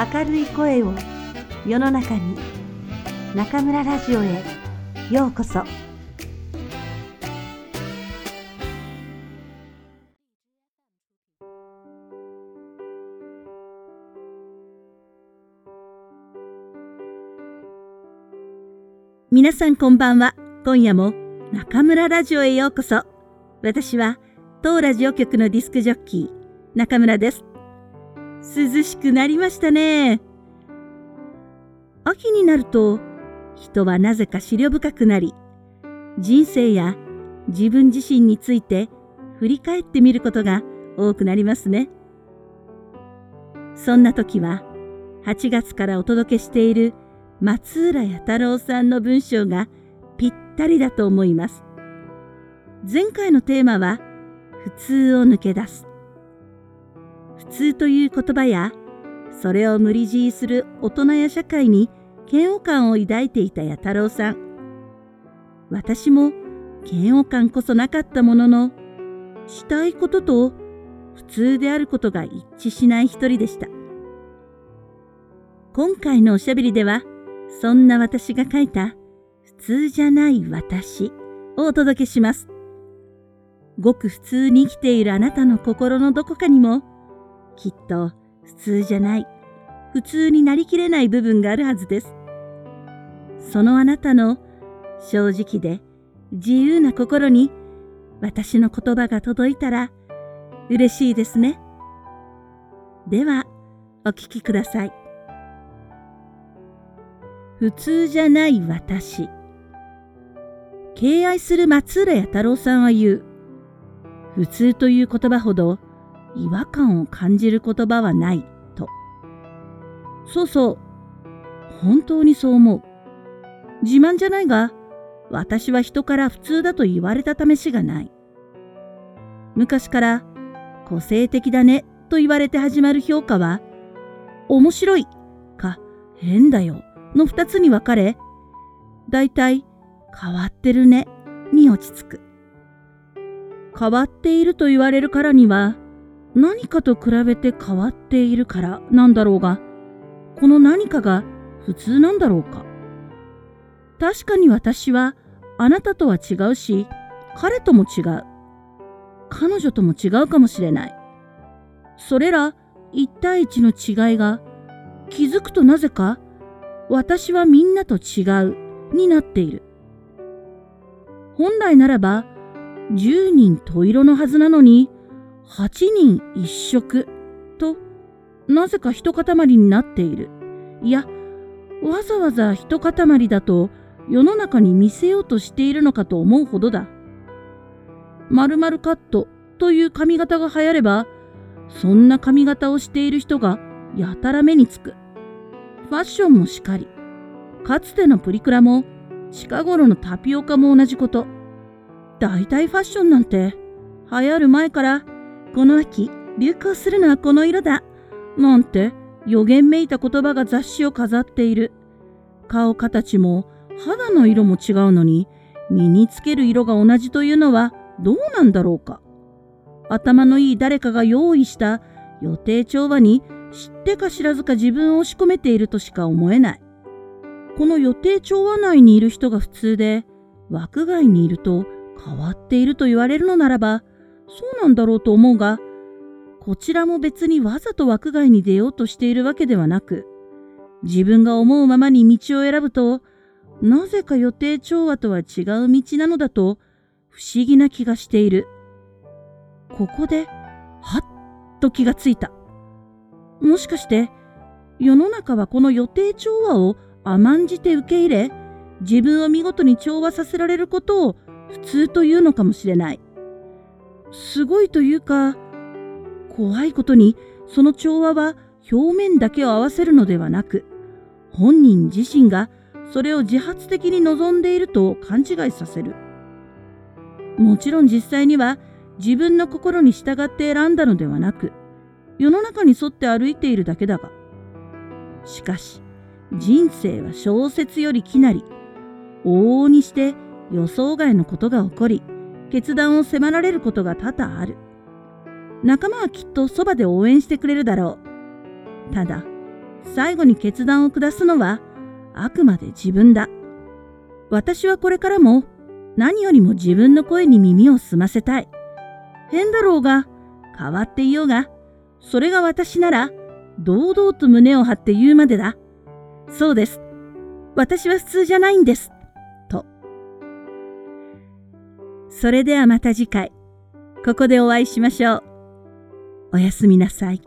明るい声を世の中に中村ラジオへようこそ。皆さんこんばんは。今夜も中村ラジオへようこそ。私は当ラジオ局のディスクジョッキー中村です。涼しくなりましたね。秋になると人はなぜか思慮深くなり人生や自分自身について振り返ってみることが多くなりますね。そんな時は8月からお届けしている松浦弥太郎さんの文章がぴったりだと思います。前回のテーマは普通を抜け出す。普通という言葉やそれを無理強いする大人や社会に嫌悪感を抱いていた弥太郎さん。私も嫌悪感こそなかったもののしたいことと普通であることが一致しない一人でした。今回のおしゃべりではそんな私が書いた普通じゃない私をお届けします。ごく普通に生きているあなたの心のどこかにもきっと普通じゃない、普通になりきれない部分があるはずです。そのあなたの正直で自由な心に私の言葉が届いたら嬉しいですね。では、お聞きください。普通じゃない私。敬愛する松浦弥太郎さんは言う。普通という言葉ほど違和感を感じる言葉はないと。そうそう、本当にそう思う。自慢じゃないが、私は人から普通だと言われた試しがない。昔から個性的だねと言われて始まる評価は、面白いか変だよの二つに分かれ、だいたい変わってるねに落ち着く。変わっていると言われるからには、何かと比べて変わっているからなんだろうが、この何かが普通なんだろうか。確かに私はあなたとは違うし、彼とも違う。彼女とも違うかもしれない。それら一対一の違いが気づくとなぜか私はみんなと違うになっている。本来ならば10人十色のはずなのに8人一色となぜか一塊になっている。いや、わざわざ一塊だと世の中に見せようとしているのかと思うほどだ。〇〇カットという髪型が流行れば、そんな髪型をしている人がやたら目につく。ファッションもしかり。かつてのプリクラも近頃のタピオカも同じこと。大体ファッションなんて流行る前からこの秋流行するのはこの色だ。なんて予言めいた言葉が雑誌を飾っている。顔形も肌の色も違うのに身につける色が同じというのはどうなんだろうか。頭のいい誰かが用意した予定調和に知ってか知らずか自分を仕込めているとしか思えない。この予定調和内にいる人が普通で枠外にいると変わっていると言われるのならばそうなんだろうと思うが、こちらも別にわざと枠外に出ようとしているわけではなく、自分が思うままに道を選ぶと、なぜか予定調和とは違う道なのだと不思議な気がしている。ここで、はっと気がついた。もしかして、世の中はこの予定調和を甘んじて受け入れ、自分を見事に調和させられることを普通というのかもしれない。すごいというか、怖いことにその調和は表面だけを合わせるのではなく、本人自身がそれを自発的に望んでいると勘違いさせる。もちろん実際には自分の心に従って選んだのではなく、世の中に沿って歩いているだけだが。しかし、人生は小説よりきなり、往々にして予想外のことが起こり、決断を迫られることが多々ある。仲間はきっとそばで応援してくれるだろう。ただ、最後に決断を下すのはあくまで自分だ。私はこれからも何よりも自分の声に耳を澄ませたい。変だろうが変わっていようが、それが私なら堂々と胸を張って言うまでだ。そうです。私は普通じゃないんです。それではまた次回、ここでお会いしましょう。おやすみなさい。